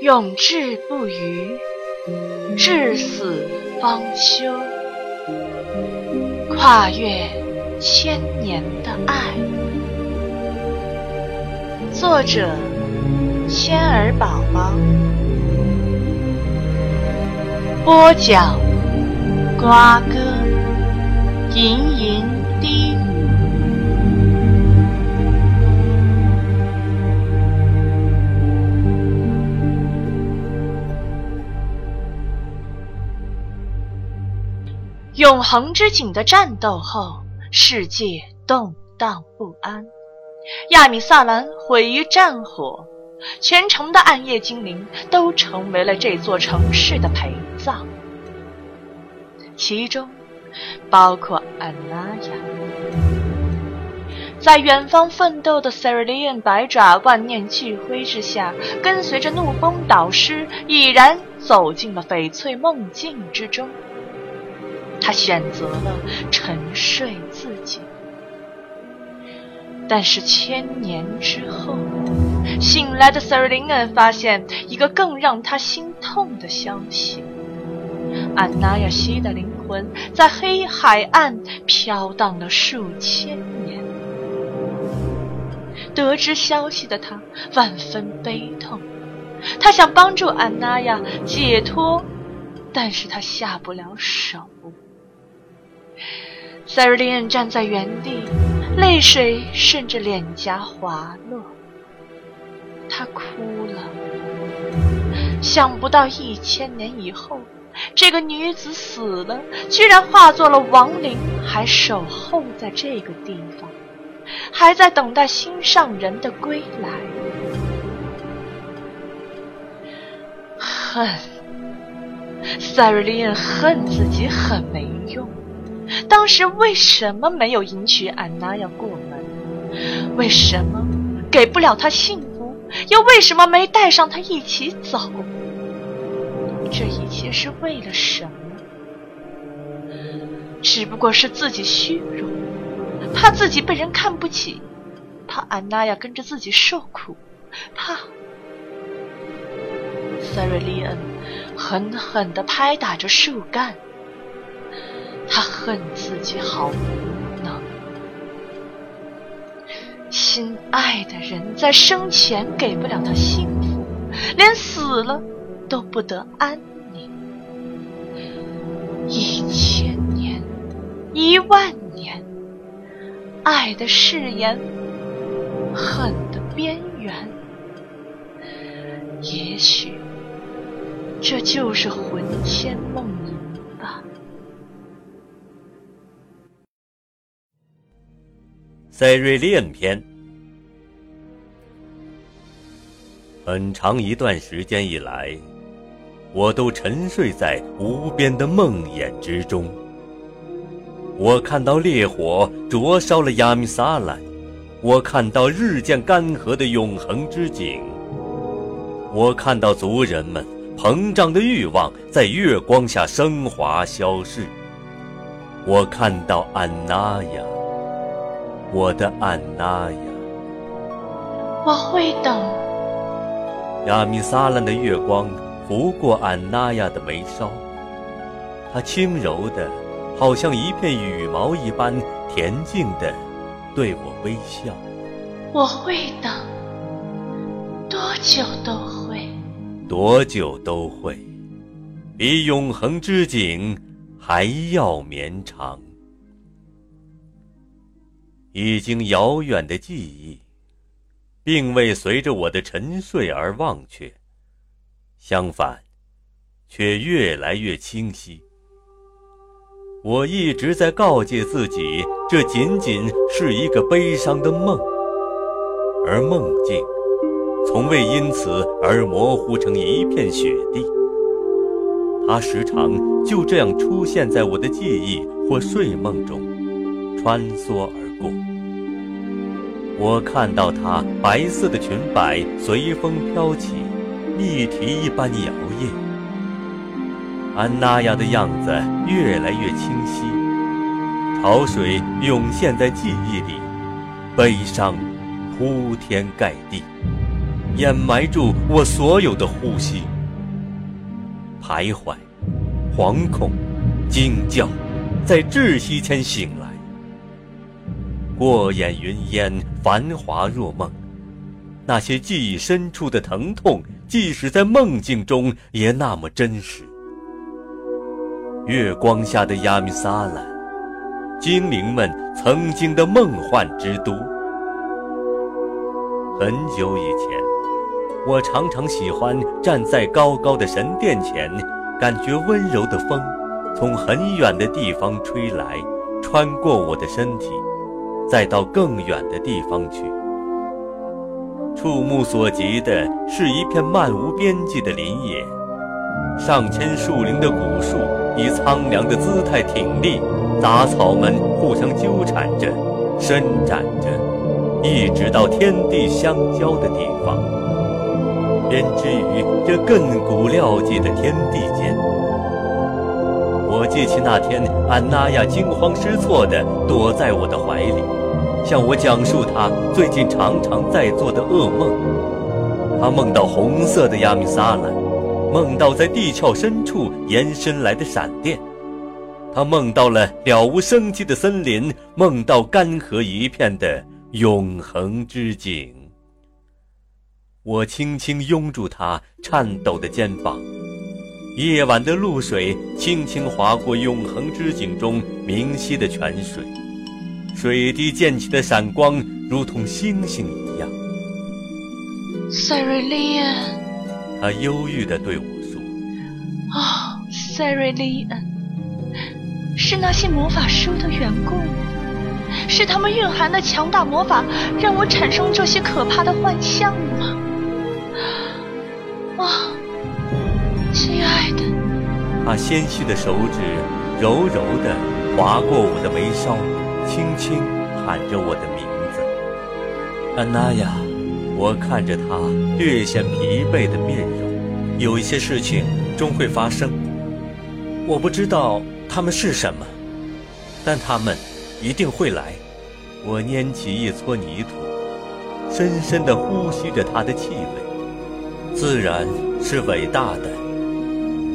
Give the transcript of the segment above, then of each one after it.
永志不渝，至死方休。跨越千年的爱。作者：千儿宝宝。播讲：瓜哥。吟吟永恒之井的战斗后，世界动荡不安。亚米萨兰毁于战火，全城的暗夜精灵都成为了这座城市的陪葬，其中包括安拉亚。在远方奋斗的 s e r a l i a n 百爪万念俱灰之下，跟随着怒风导师，已然走进了翡翠梦境之中。他选择了沉睡自己。但是千年之后，醒来的 s e r l i n 发现一个更让他心痛的消息：安娜亚西的灵魂在黑海岸飘荡了数千年。得知消息的他万分悲痛，他想帮助安娜亚解脱，但是他下不了手。塞瑞莲站在原地，泪水顺着脸颊滑落。她哭了。想不到一千年以后，这个女子死了，居然化作了亡灵，还守候在这个地方，还在等待心上人的归来。恨，塞瑞莲恨自己很没用。当时为什么没有迎娶安娜亚过门？为什么给不了她幸福？又为什么没带上她一起走？这一切是为了什么？只不过是自己虚荣，怕自己被人看不起，怕安娜亚跟着自己受苦，怕……塞瑞利恩狠狠地拍打着树干。他恨自己好无能，心爱的人在生前给不了他幸福，连死了都不得安宁。一千年，一万年，爱的誓言，恨的边缘，也许这就是魂牵梦塞瑞利恩篇，很长一段时间以来，我都沉睡在无边的梦魇之中。我看到烈火灼烧了亚米萨兰，我看到日渐干涸的永恒之井，我看到族人们膨胀的欲望在月光下升华消逝，我看到安娜呀。我的安娜呀，我会等。亚米撒兰的月光拂过安娜亚的眉梢，它轻柔的，好像一片羽毛一般恬静的对我微笑。我会等，多久都会，多久都会，比永恒之景还要绵长。已经遥远的记忆，并未随着我的沉睡而忘却，相反，却越来越清晰。我一直在告诫自己，这仅仅是一个悲伤的梦，而梦境从未因此而模糊成一片雪地。它时常就这样出现在我的记忆或睡梦中，穿梭而。过，我看到她白色的裙摆随风飘起，蜜蹄一般摇曳。安娜亚的样子越来越清晰，潮水涌现在记忆里，悲伤铺天盖地，掩埋住我所有的呼吸。徘徊、惶恐、惊叫，在窒息前醒来。过眼云烟，繁华若梦。那些记忆深处的疼痛，即使在梦境中，也那么真实。月光下的亚米萨兰，精灵们曾经的梦幻之都。很久以前，我常常喜欢站在高高的神殿前，感觉温柔的风从很远的地方吹来，穿过我的身体，再到更远的地方去。触目所及的是一片漫无边际的林野，上千树龄的古树以苍凉的姿态挺立，杂草们互相纠缠着，伸展着，一直到天地相交的地方，编织于这亘古料寂的天地间。我记起那天，安娜亚惊慌失措地躲在我的怀里。向我讲述他最近常常在做的噩梦。他梦到红色的亚米萨兰，梦到在地壳深处延伸来的闪电。他梦到了了无生机的森林，梦到干涸一片的永恒之景。我轻轻拥住他颤抖的肩膀，夜晚的露水轻轻划过永恒之井中明晰的泉水。水滴溅起的闪光，如同星星一样。塞瑞利恩，他忧郁地对我说：“哦，塞瑞利恩，是那些魔法书的缘故吗？是他们蕴含的强大魔法让我产生这些可怕的幻象吗？啊，亲爱的。”他纤细的手指柔柔地划过我的眉梢。轻轻喊着我的名字，安娜呀！我看着他略显疲惫的面容，有一些事情终会发生，我不知道他们是什么，但他们一定会来。我拈起一撮泥土，深深地呼吸着它的气味。自然是伟大的，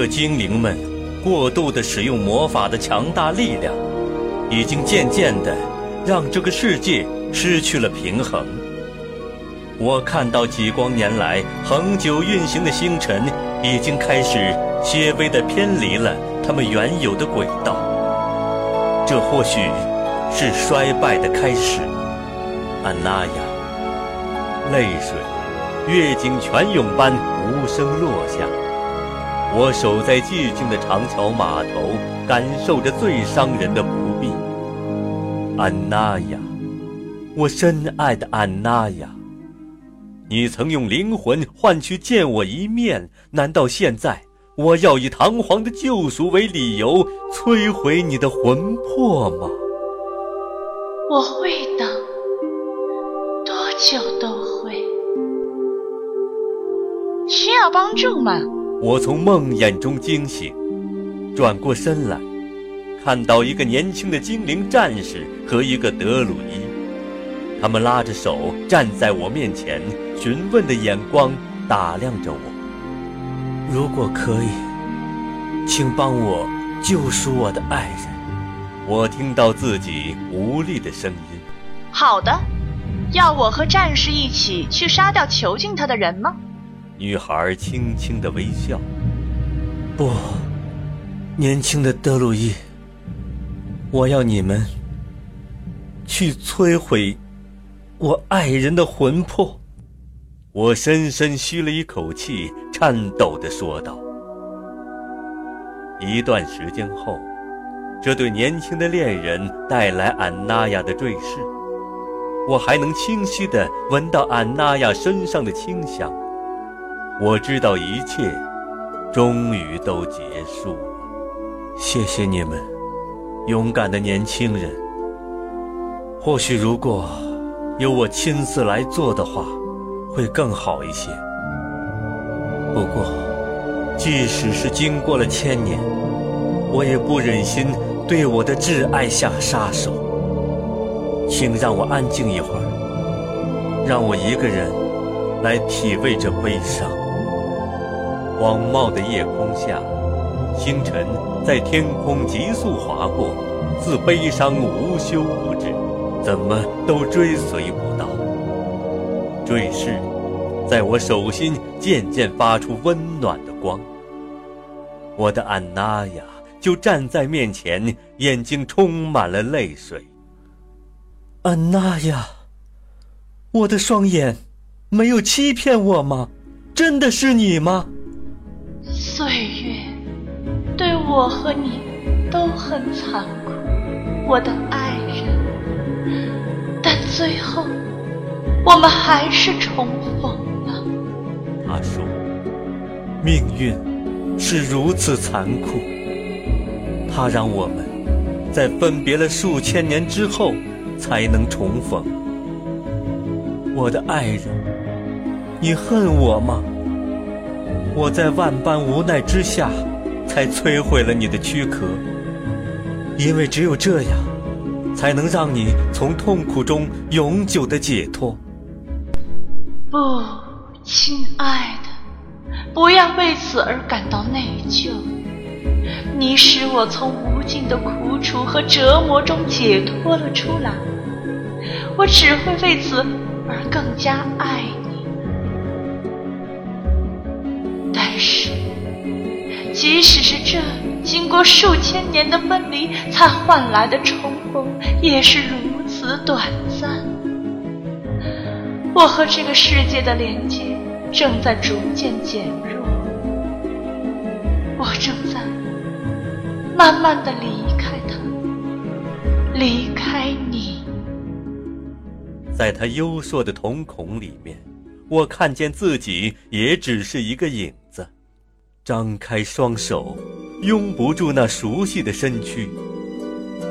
可精灵们过度的使用魔法的强大力量。已经渐渐的让这个世界失去了平衡。我看到几光年来恒久运行的星辰已经开始些微的偏离了它们原有的轨道。这或许是衰败的开始。安娜亚，泪水月经泉涌般无声落下。我守在寂静的长桥码头，感受着最伤人的不必。安娜呀，我深爱的安娜呀，你曾用灵魂换取见我一面，难道现在我要以堂皇的救赎为理由摧毁你的魂魄吗？我会的，多久都会。需要帮助吗？我从梦魇中惊醒，转过身来，看到一个年轻的精灵战士和一个德鲁伊，他们拉着手站在我面前，询问的眼光打量着我。如果可以，请帮我救赎我的爱人。我听到自己无力的声音。好的，要我和战士一起去杀掉囚禁他的人吗？女孩轻轻的微笑。不，年轻的德鲁伊，我要你们去摧毁我爱人的魂魄。我深深吸了一口气，颤抖的说道。一段时间后，这对年轻的恋人带来安娜亚的坠饰，我还能清晰的闻到安娜亚身上的清香。我知道一切，终于都结束了。谢谢你们，勇敢的年轻人。或许如果由我亲自来做的话，会更好一些。不过，即使是经过了千年，我也不忍心对我的挚爱下杀手。请让我安静一会儿，让我一个人来体味这悲伤。广袤的夜空下，星辰在天空急速划过，似悲伤无休无止，怎么都追随不到。坠饰在我手心渐渐发出温暖的光。我的安娜呀，就站在面前，眼睛充满了泪水。安娜呀，我的双眼没有欺骗我吗？真的是你吗？岁月对我和你都很残酷，我的爱人。但最后，我们还是重逢了。他说：“命运是如此残酷，它让我们在分别了数千年之后才能重逢。我的爱人，你恨我吗？”我在万般无奈之下，才摧毁了你的躯壳，因为只有这样，才能让你从痛苦中永久的解脱。不，亲爱的，不要为此而感到内疚。你使我从无尽的苦楚和折磨中解脱了出来，我只会为此而更加爱你。是，即使是这经过数千年的分离才换来的重逢，也是如此短暂。我和这个世界的连接正在逐渐减弱，我正在慢慢的离开他，离开你。在他幽硕的瞳孔里面，我看见自己也只是一个影子。张开双手，拥不住那熟悉的身躯，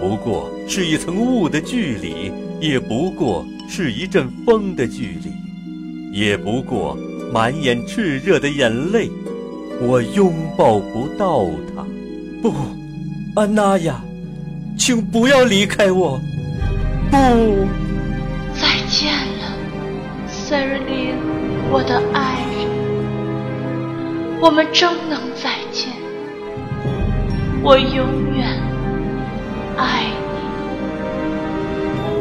不过是一层雾的距离，也不过是一阵风的距离，也不过满眼炽热的眼泪，我拥抱不到他。不，安娜呀，请不要离开我！不，，Sarah Lee，我的爱人。我们终能再见，我永远爱你。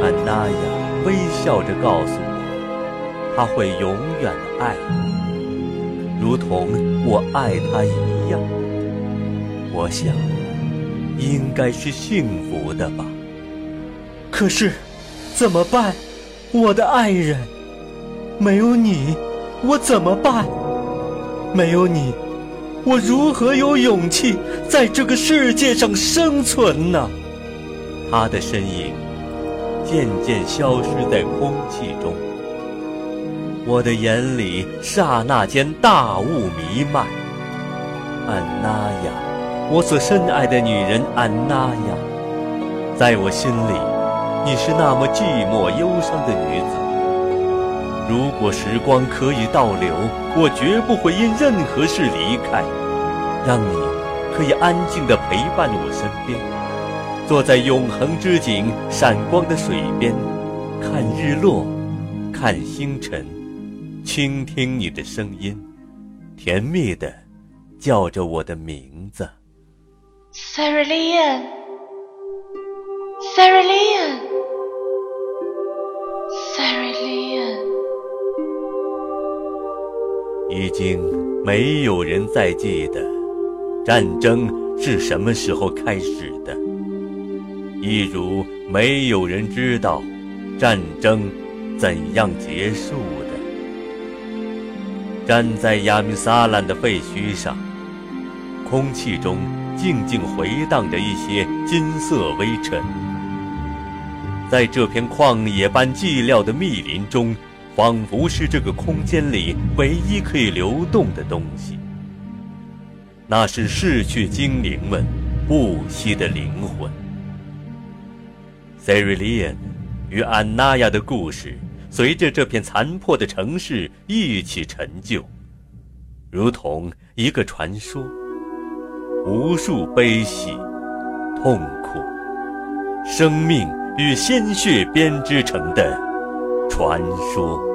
安娜呀，微笑着告诉我，她会永远爱你，如同我爱她一样。我想，应该是幸福的吧。可是，怎么办，我的爱人？没有你，我怎么办？没有你，我如何有勇气在这个世界上生存呢？他的身影渐渐消失在空气中，我的眼里刹那间大雾弥漫。安娜呀，我所深爱的女人安娜呀，在我心里，你是那么寂寞忧伤的女子。如果时光可以倒流，我绝不会因任何事离开，让你可以安静地陪伴我身边，坐在永恒之井闪光的水边，看日落，看星辰，倾听你的声音，甜蜜地叫着我的名字，Saralean，Saralean 已经没有人再记得战争是什么时候开始的，一如没有人知道战争怎样结束的。站在亚米撒兰的废墟上，空气中静静回荡着一些金色微尘，在这片旷野般寂寥的密林中。仿佛是这个空间里唯一可以流动的东西。那是逝去精灵们不息的灵魂。塞瑞利安与安娜亚的故事，随着这片残破的城市一起陈旧，如同一个传说。无数悲喜、痛苦、生命与鲜血编织成的传说。